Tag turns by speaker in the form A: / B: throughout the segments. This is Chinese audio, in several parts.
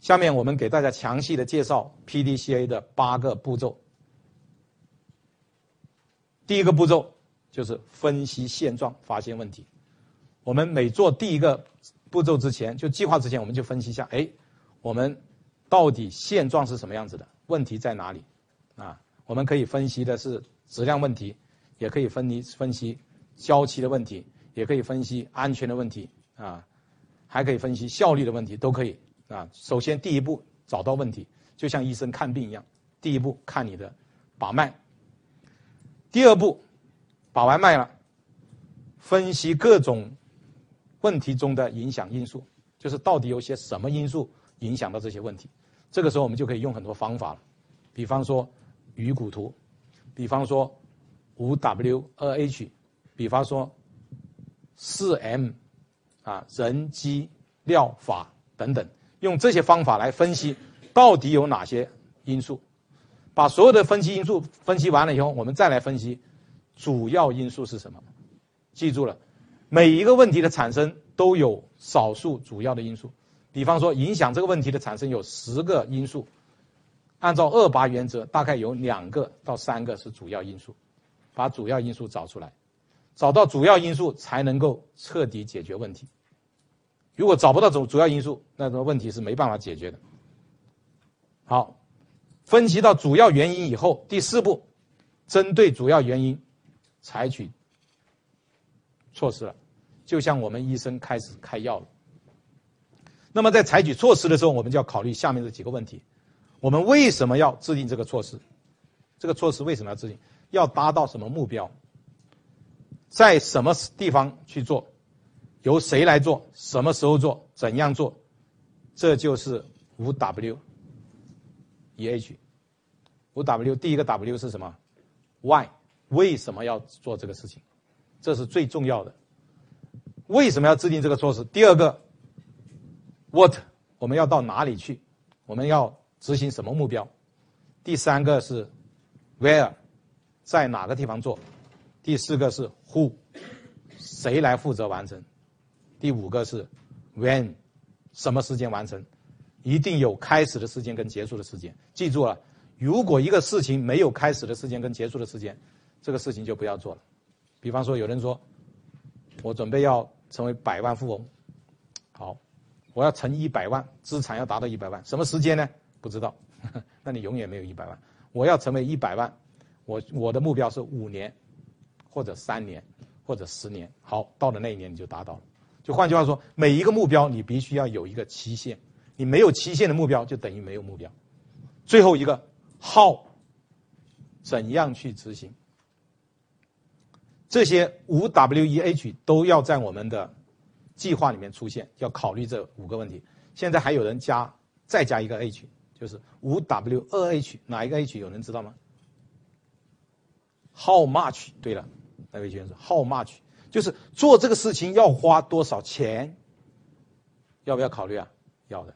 A: 下面我们给大家详细的介绍 PDCA 的八个步骤。第一个步骤就是分析现状，发现问题。我们每做第一个步骤之前，就计划之前，我们就分析一下，哎，我们到底现状是什么样子的？问题在哪里？啊，我们可以分析的是质量问题，也可以分析分析交期的问题，也可以分析安全的问题，啊，还可以分析效率的问题，都可以。啊，首先第一步找到问题，就像医生看病一样，第一步看你的把脉。第二步，把完脉了，分析各种问题中的影响因素，就是到底有些什么因素影响到这些问题。这个时候我们就可以用很多方法了，比方说鱼骨图，比方说五 W 二 H，比方说四 M，啊人机料法等等。用这些方法来分析，到底有哪些因素？把所有的分析因素分析完了以后，我们再来分析主要因素是什么。记住了，每一个问题的产生都有少数主要的因素。比方说，影响这个问题的产生有十个因素，按照二八原则，大概有两个到三个是主要因素。把主要因素找出来，找到主要因素才能够彻底解决问题。如果找不到主主要因素，那个问题是没办法解决的。好，分析到主要原因以后，第四步，针对主要原因采取措施了，就像我们医生开始开药了。那么在采取措施的时候，我们就要考虑下面这几个问题：我们为什么要制定这个措施？这个措施为什么要制定？要达到什么目标？在什么地方去做？由谁来做？什么时候做？怎样做？这就是五 W，E H。五 W 第一个 W 是什么？Why？为什么要做这个事情？这是最重要的。为什么要制定这个措施？第二个，What？我们要到哪里去？我们要执行什么目标？第三个是 Where？在哪个地方做？第四个是 Who？谁来负责完成？第五个是 when，什么时间完成？一定有开始的时间跟结束的时间。记住了，如果一个事情没有开始的时间跟结束的时间，这个事情就不要做了。比方说，有人说，我准备要成为百万富翁，好，我要成一百万，资产要达到一百万，什么时间呢？不知道，那你永远没有一百万。我要成为一百万，我我的目标是五年，或者三年，或者十年。好，到了那一年你就达到了。就换句话说，每一个目标你必须要有一个期限，你没有期限的目标就等于没有目标。最后一个，how，怎样去执行？这些五 W 一 H 都要在我们的计划里面出现，要考虑这五个问题。现在还有人加再加一个 H，就是五 W 二 H，哪一个 H 有人知道吗？How much？对了，那位学员说 How much？就是做这个事情要花多少钱？要不要考虑啊？要的。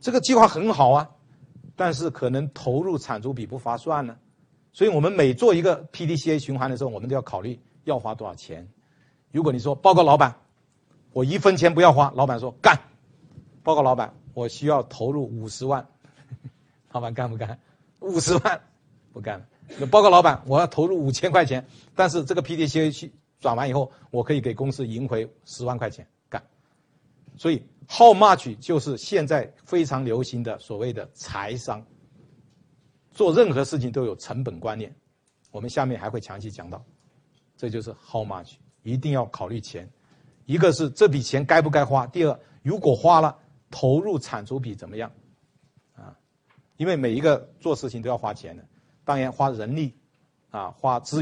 A: 这个计划很好啊，但是可能投入产出比不划算呢。所以我们每做一个 PDCA 循环的时候，我们都要考虑要花多少钱。如果你说报告老板，我一分钱不要花，老板说干。报告老板，我需要投入五十万，老板干不干？五十万不干。报告老板，我要投入五千块钱，但是这个 PDCA 去。转完以后，我可以给公司赢回十万块钱干。所以，how much 就是现在非常流行的所谓的财商。做任何事情都有成本观念，我们下面还会详细讲到。这就是 how much，一定要考虑钱。一个是这笔钱该不该花，第二，如果花了，投入产出比怎么样？啊，因为每一个做事情都要花钱的，当然花人力，啊，花资。